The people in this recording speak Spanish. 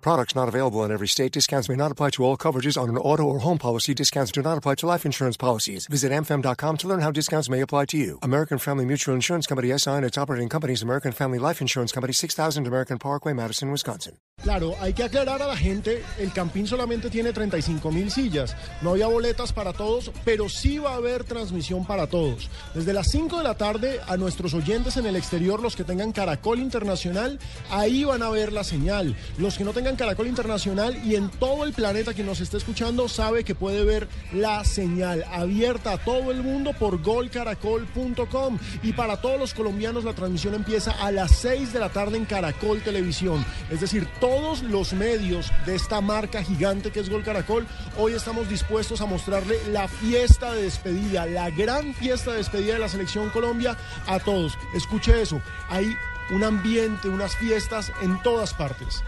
Products not available in every state. Discounts may not apply to all coverages on an auto or home policy. Discounts do not apply to life insurance policies. Visit amfam.com to learn how discounts may apply to you. American Family Mutual Insurance Company SI and its operating companies American Family Life Insurance Company 6000 American Parkway, Madison, Wisconsin. Claro, hay que aclarar a la gente, el Campín solamente tiene 35 mil sillas. No había boletas para todos, pero sí va a haber transmisión para todos. Desde las 5 de la tarde a nuestros oyentes en el exterior, los que tengan Caracol Internacional, ahí van a ver la señal. Los que no tengan Caracol Internacional y en todo el planeta que nos esté escuchando sabe que puede ver la señal abierta a todo el mundo por golcaracol.com. Y para todos los colombianos la transmisión empieza a las 6 de la tarde en Caracol Televisión. Es decir, todos los medios de esta marca gigante que es Gol Caracol, hoy estamos dispuestos a mostrarle la fiesta de despedida, la gran fiesta de despedida de la selección Colombia a todos. Escuche eso, hay un ambiente, unas fiestas en todas partes.